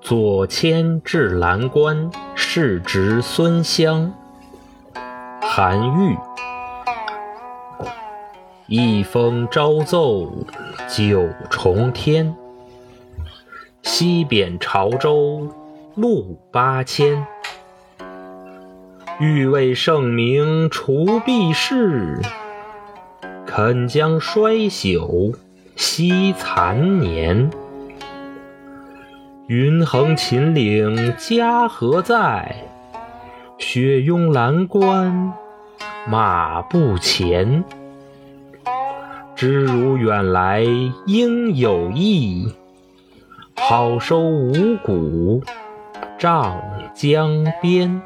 左迁至蓝关，世侄孙湘。韩愈。一封朝奏九重天，西贬潮州路八千。欲为圣明除弊事，肯将衰朽惜残年。云横秦岭家何在？雪拥蓝关马不前。知汝远来应有意，好收五谷丈江边。